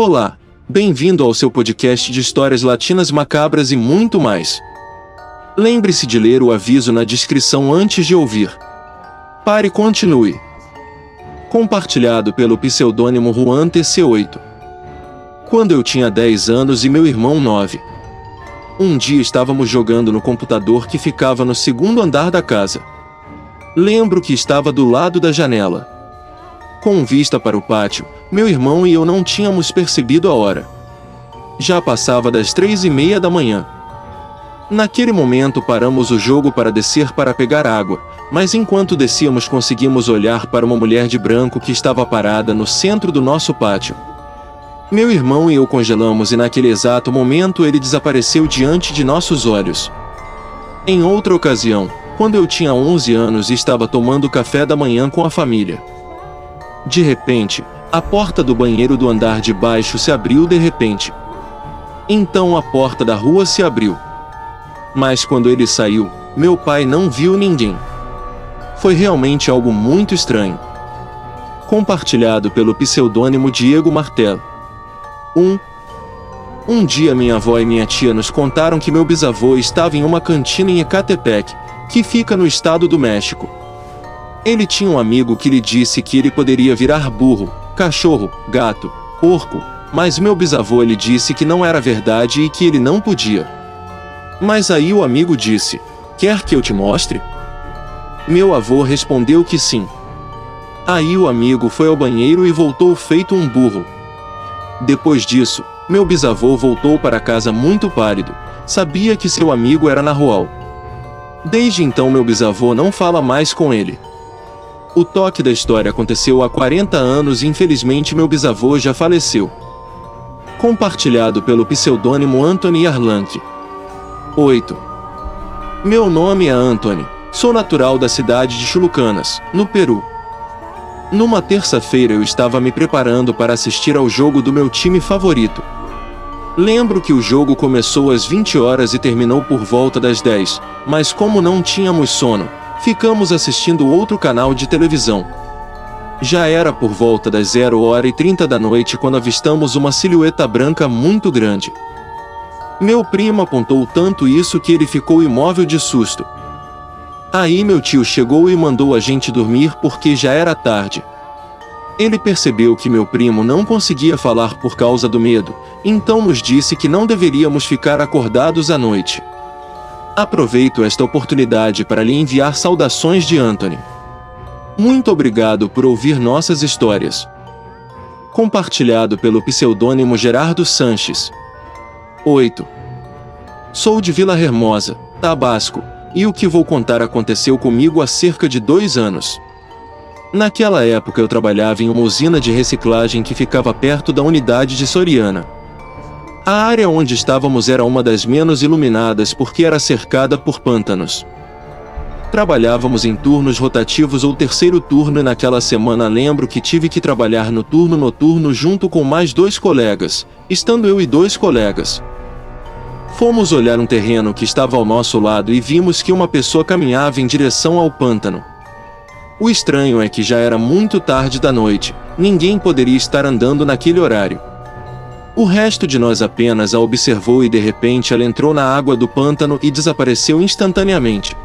Olá, bem-vindo ao seu podcast de histórias latinas macabras e muito mais. Lembre-se de ler o aviso na descrição antes de ouvir. Pare e continue. Compartilhado pelo pseudônimo Juan TC8. Quando eu tinha 10 anos e meu irmão 9. Um dia estávamos jogando no computador que ficava no segundo andar da casa. Lembro que estava do lado da janela. Com vista para o pátio, meu irmão e eu não tínhamos percebido a hora. Já passava das três e meia da manhã. Naquele momento paramos o jogo para descer para pegar água, mas enquanto descíamos conseguimos olhar para uma mulher de branco que estava parada no centro do nosso pátio. Meu irmão e eu congelamos e naquele exato momento ele desapareceu diante de nossos olhos. Em outra ocasião, quando eu tinha 11 anos e estava tomando café da manhã com a família. De repente, a porta do banheiro do andar de baixo se abriu de repente. Então a porta da rua se abriu. Mas quando ele saiu, meu pai não viu ninguém. Foi realmente algo muito estranho. Compartilhado pelo pseudônimo Diego Martelo. 1. Um, um dia minha avó e minha tia nos contaram que meu bisavô estava em uma cantina em Ecatepec, que fica no estado do México. Ele tinha um amigo que lhe disse que ele poderia virar burro, cachorro, gato, porco, mas meu bisavô lhe disse que não era verdade e que ele não podia. Mas aí o amigo disse: Quer que eu te mostre? Meu avô respondeu que sim. Aí o amigo foi ao banheiro e voltou feito um burro. Depois disso, meu bisavô voltou para casa muito pálido, sabia que seu amigo era narrual. Desde então meu bisavô não fala mais com ele. O toque da história aconteceu há 40 anos e infelizmente meu bisavô já faleceu. Compartilhado pelo pseudônimo Anthony Arlanque. 8. Meu nome é Anthony. Sou natural da cidade de Chulucanas, no Peru. Numa terça-feira eu estava me preparando para assistir ao jogo do meu time favorito. Lembro que o jogo começou às 20 horas e terminou por volta das 10, mas como não tínhamos sono, ficamos assistindo outro canal de televisão. Já era por volta das 0 hora e 30 da noite quando avistamos uma silhueta branca muito grande. Meu primo apontou tanto isso que ele ficou imóvel de susto. Aí meu tio chegou e mandou a gente dormir porque já era tarde. Ele percebeu que meu primo não conseguia falar por causa do medo, então nos disse que não deveríamos ficar acordados à noite. Aproveito esta oportunidade para lhe enviar saudações de Anthony. Muito obrigado por ouvir nossas histórias. Compartilhado pelo pseudônimo Gerardo Sanches. 8. Sou de Vila Hermosa, Tabasco, e o que vou contar aconteceu comigo há cerca de dois anos. Naquela época eu trabalhava em uma usina de reciclagem que ficava perto da unidade de Soriana. A área onde estávamos era uma das menos iluminadas porque era cercada por pântanos. Trabalhávamos em turnos rotativos ou terceiro turno e naquela semana lembro que tive que trabalhar no turno noturno junto com mais dois colegas, estando eu e dois colegas. Fomos olhar um terreno que estava ao nosso lado e vimos que uma pessoa caminhava em direção ao pântano. O estranho é que já era muito tarde da noite, ninguém poderia estar andando naquele horário. O resto de nós apenas a observou e de repente ela entrou na água do pântano e desapareceu instantaneamente.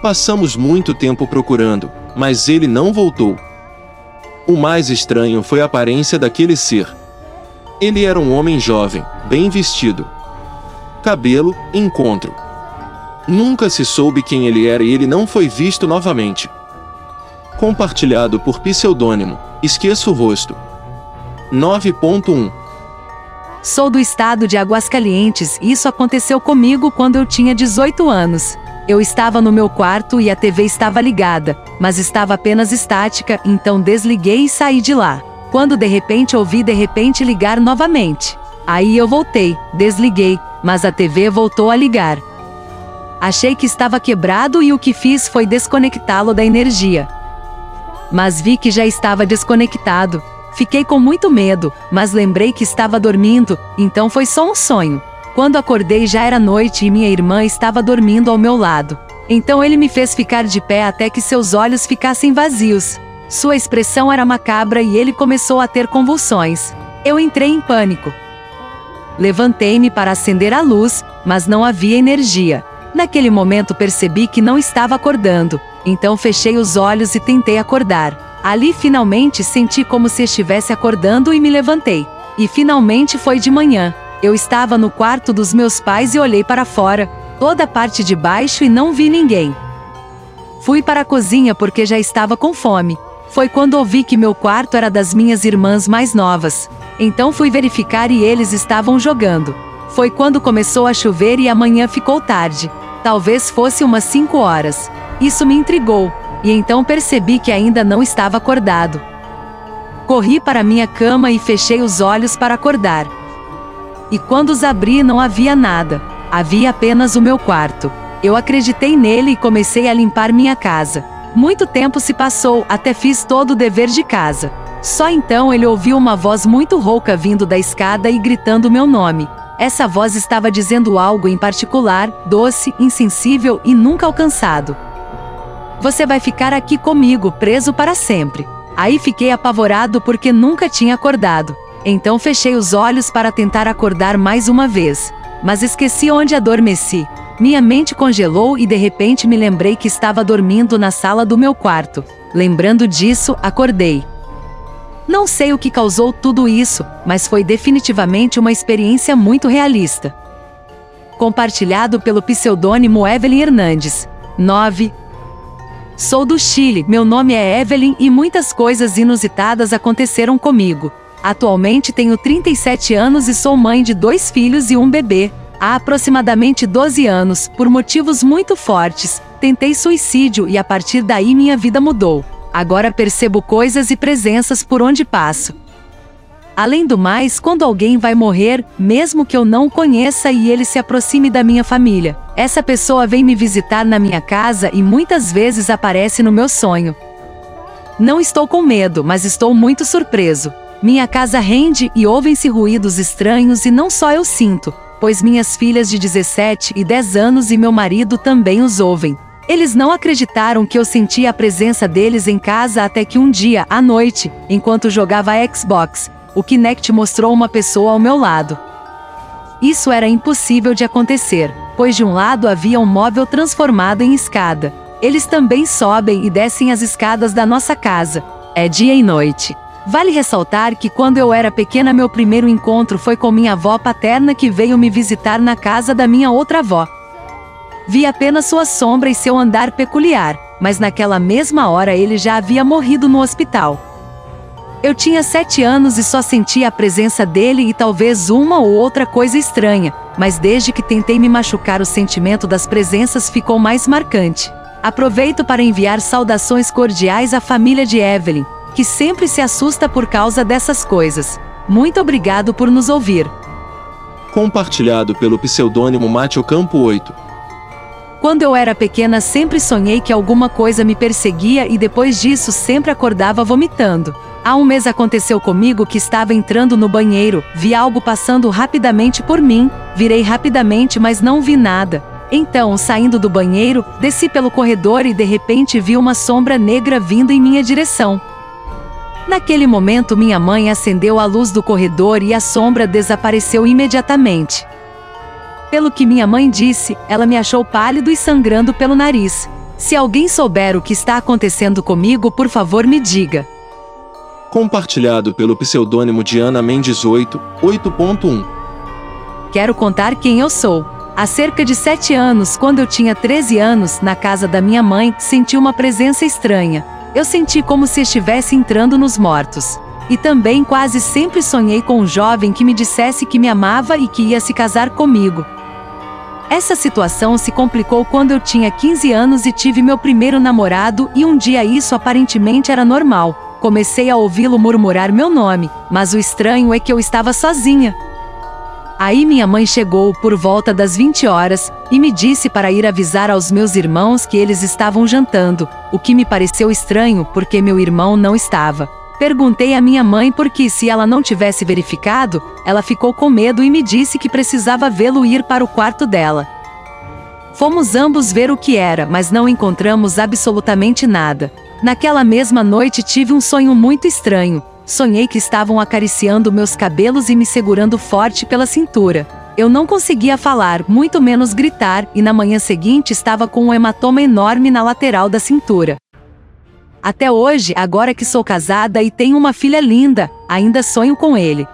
Passamos muito tempo procurando, mas ele não voltou. O mais estranho foi a aparência daquele ser. Ele era um homem jovem, bem vestido. Cabelo, encontro. Nunca se soube quem ele era e ele não foi visto novamente. Compartilhado por pseudônimo, esqueço o rosto. 9.1 Sou do estado de Aguascalientes e isso aconteceu comigo quando eu tinha 18 anos. Eu estava no meu quarto e a TV estava ligada, mas estava apenas estática, então desliguei e saí de lá. Quando de repente ouvi de repente ligar novamente. Aí eu voltei, desliguei, mas a TV voltou a ligar. Achei que estava quebrado e o que fiz foi desconectá-lo da energia. Mas vi que já estava desconectado, Fiquei com muito medo, mas lembrei que estava dormindo, então foi só um sonho. Quando acordei já era noite e minha irmã estava dormindo ao meu lado. Então ele me fez ficar de pé até que seus olhos ficassem vazios. Sua expressão era macabra e ele começou a ter convulsões. Eu entrei em pânico. Levantei-me para acender a luz, mas não havia energia. Naquele momento percebi que não estava acordando, então fechei os olhos e tentei acordar. Ali finalmente senti como se estivesse acordando e me levantei. E finalmente foi de manhã. Eu estava no quarto dos meus pais e olhei para fora, toda a parte de baixo e não vi ninguém. Fui para a cozinha porque já estava com fome. Foi quando ouvi que meu quarto era das minhas irmãs mais novas. Então fui verificar e eles estavam jogando. Foi quando começou a chover e amanhã ficou tarde. Talvez fosse umas 5 horas. Isso me intrigou, e então percebi que ainda não estava acordado. Corri para minha cama e fechei os olhos para acordar. E quando os abri, não havia nada. Havia apenas o meu quarto. Eu acreditei nele e comecei a limpar minha casa. Muito tempo se passou, até fiz todo o dever de casa. Só então ele ouviu uma voz muito rouca vindo da escada e gritando meu nome. Essa voz estava dizendo algo em particular, doce, insensível e nunca alcançado. Você vai ficar aqui comigo, preso para sempre. Aí fiquei apavorado porque nunca tinha acordado. Então fechei os olhos para tentar acordar mais uma vez. Mas esqueci onde adormeci. Minha mente congelou e de repente me lembrei que estava dormindo na sala do meu quarto. Lembrando disso, acordei. Não sei o que causou tudo isso, mas foi definitivamente uma experiência muito realista. Compartilhado pelo pseudônimo Evelyn Hernandes. 9. Sou do Chile, meu nome é Evelyn e muitas coisas inusitadas aconteceram comigo. Atualmente tenho 37 anos e sou mãe de dois filhos e um bebê. Há aproximadamente 12 anos, por motivos muito fortes, tentei suicídio e a partir daí minha vida mudou. Agora percebo coisas e presenças por onde passo. Além do mais, quando alguém vai morrer, mesmo que eu não o conheça e ele se aproxime da minha família, essa pessoa vem me visitar na minha casa e muitas vezes aparece no meu sonho. Não estou com medo, mas estou muito surpreso. Minha casa rende e ouvem-se ruídos estranhos e não só eu sinto, pois minhas filhas de 17 e 10 anos e meu marido também os ouvem. Eles não acreditaram que eu sentia a presença deles em casa até que um dia, à noite, enquanto jogava Xbox, o Kinect mostrou uma pessoa ao meu lado. Isso era impossível de acontecer, pois de um lado havia um móvel transformado em escada. Eles também sobem e descem as escadas da nossa casa. É dia e noite. Vale ressaltar que quando eu era pequena meu primeiro encontro foi com minha avó paterna que veio me visitar na casa da minha outra avó. Vi apenas sua sombra e seu andar peculiar, mas naquela mesma hora ele já havia morrido no hospital. Eu tinha sete anos e só sentia a presença dele e talvez uma ou outra coisa estranha, mas desde que tentei me machucar, o sentimento das presenças ficou mais marcante. Aproveito para enviar saudações cordiais à família de Evelyn, que sempre se assusta por causa dessas coisas. Muito obrigado por nos ouvir. Compartilhado pelo pseudônimo Mate Campo 8. Quando eu era pequena, sempre sonhei que alguma coisa me perseguia e depois disso sempre acordava vomitando. Há um mês aconteceu comigo que estava entrando no banheiro, vi algo passando rapidamente por mim, virei rapidamente, mas não vi nada. Então, saindo do banheiro, desci pelo corredor e de repente vi uma sombra negra vindo em minha direção. Naquele momento, minha mãe acendeu a luz do corredor e a sombra desapareceu imediatamente. Pelo que minha mãe disse, ela me achou pálido e sangrando pelo nariz. Se alguém souber o que está acontecendo comigo, por favor me diga. Compartilhado pelo pseudônimo Diana Mendes 8, 8.1. Quero contar quem eu sou. Há cerca de sete anos, quando eu tinha 13 anos, na casa da minha mãe, senti uma presença estranha. Eu senti como se estivesse entrando nos mortos. E também quase sempre sonhei com um jovem que me dissesse que me amava e que ia se casar comigo. Essa situação se complicou quando eu tinha 15 anos e tive meu primeiro namorado, e um dia isso aparentemente era normal. Comecei a ouvi-lo murmurar meu nome, mas o estranho é que eu estava sozinha. Aí minha mãe chegou por volta das 20 horas e me disse para ir avisar aos meus irmãos que eles estavam jantando, o que me pareceu estranho porque meu irmão não estava. Perguntei à minha mãe porque, se ela não tivesse verificado, ela ficou com medo e me disse que precisava vê-lo ir para o quarto dela. Fomos ambos ver o que era, mas não encontramos absolutamente nada. Naquela mesma noite tive um sonho muito estranho. sonhei que estavam acariciando meus cabelos e me segurando forte pela cintura. Eu não conseguia falar, muito menos gritar, e na manhã seguinte estava com um hematoma enorme na lateral da cintura. Até hoje, agora que sou casada e tenho uma filha linda, ainda sonho com ele.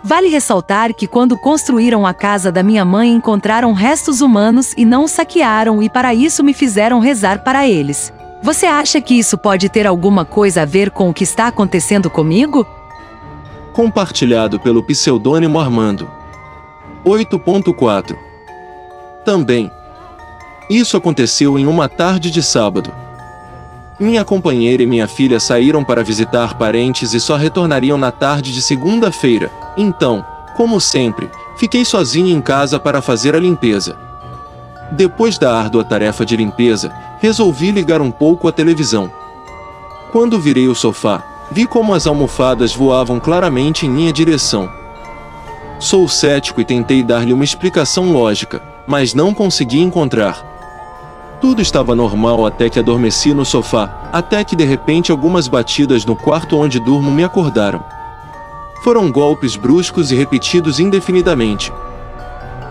Vale ressaltar que quando construíram a casa da minha mãe encontraram restos humanos e não saquearam e para isso me fizeram rezar para eles. Você acha que isso pode ter alguma coisa a ver com o que está acontecendo comigo? Compartilhado pelo pseudônimo Armando. 8.4 Também. Isso aconteceu em uma tarde de sábado. Minha companheira e minha filha saíram para visitar parentes e só retornariam na tarde de segunda-feira. Então, como sempre, fiquei sozinha em casa para fazer a limpeza. Depois da árdua tarefa de limpeza, resolvi ligar um pouco a televisão. Quando virei o sofá, vi como as almofadas voavam claramente em minha direção. Sou cético e tentei dar-lhe uma explicação lógica, mas não consegui encontrar. Tudo estava normal até que adormeci no sofá, até que de repente algumas batidas no quarto onde durmo me acordaram. Foram golpes bruscos e repetidos indefinidamente.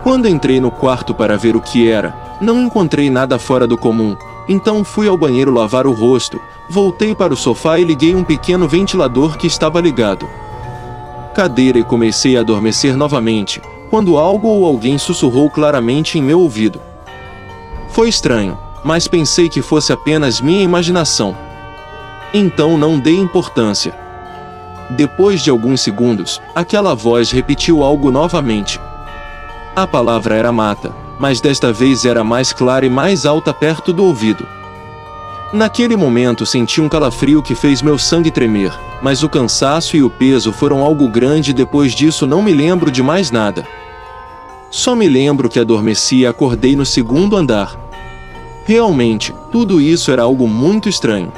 Quando entrei no quarto para ver o que era, não encontrei nada fora do comum, então fui ao banheiro lavar o rosto, voltei para o sofá e liguei um pequeno ventilador que estava ligado. Cadeira e comecei a adormecer novamente, quando algo ou alguém sussurrou claramente em meu ouvido. Foi estranho, mas pensei que fosse apenas minha imaginação. Então não dei importância. Depois de alguns segundos, aquela voz repetiu algo novamente. A palavra era mata, mas desta vez era mais clara e mais alta perto do ouvido. Naquele momento senti um calafrio que fez meu sangue tremer, mas o cansaço e o peso foram algo grande e depois disso não me lembro de mais nada. Só me lembro que adormeci e acordei no segundo andar. Realmente, tudo isso era algo muito estranho.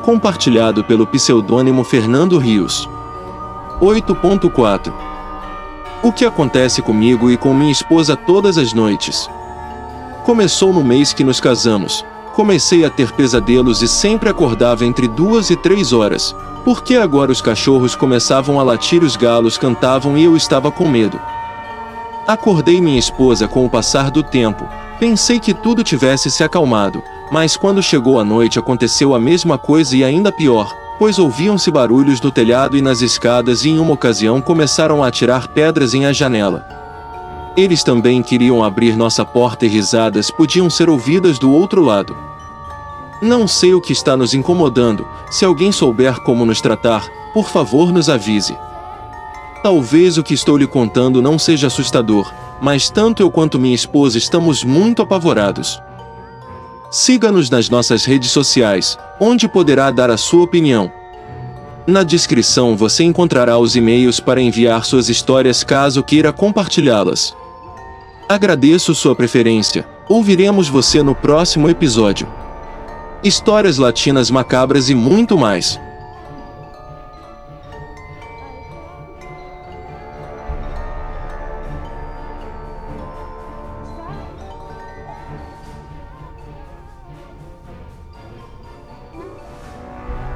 Compartilhado pelo pseudônimo Fernando Rios. 8.4 O que acontece comigo e com minha esposa todas as noites? Começou no mês que nos casamos. Comecei a ter pesadelos e sempre acordava entre duas e três horas, porque agora os cachorros começavam a latir, os galos cantavam e eu estava com medo. Acordei minha esposa com o passar do tempo, Pensei que tudo tivesse se acalmado, mas quando chegou a noite aconteceu a mesma coisa e ainda pior, pois ouviam-se barulhos no telhado e nas escadas e em uma ocasião começaram a atirar pedras em a janela. Eles também queriam abrir nossa porta e risadas podiam ser ouvidas do outro lado. Não sei o que está nos incomodando, se alguém souber como nos tratar, por favor nos avise. Talvez o que estou lhe contando não seja assustador, mas tanto eu quanto minha esposa estamos muito apavorados. Siga-nos nas nossas redes sociais, onde poderá dar a sua opinião. Na descrição você encontrará os e-mails para enviar suas histórias caso queira compartilhá-las. Agradeço sua preferência. Ouviremos você no próximo episódio. Histórias latinas macabras e muito mais.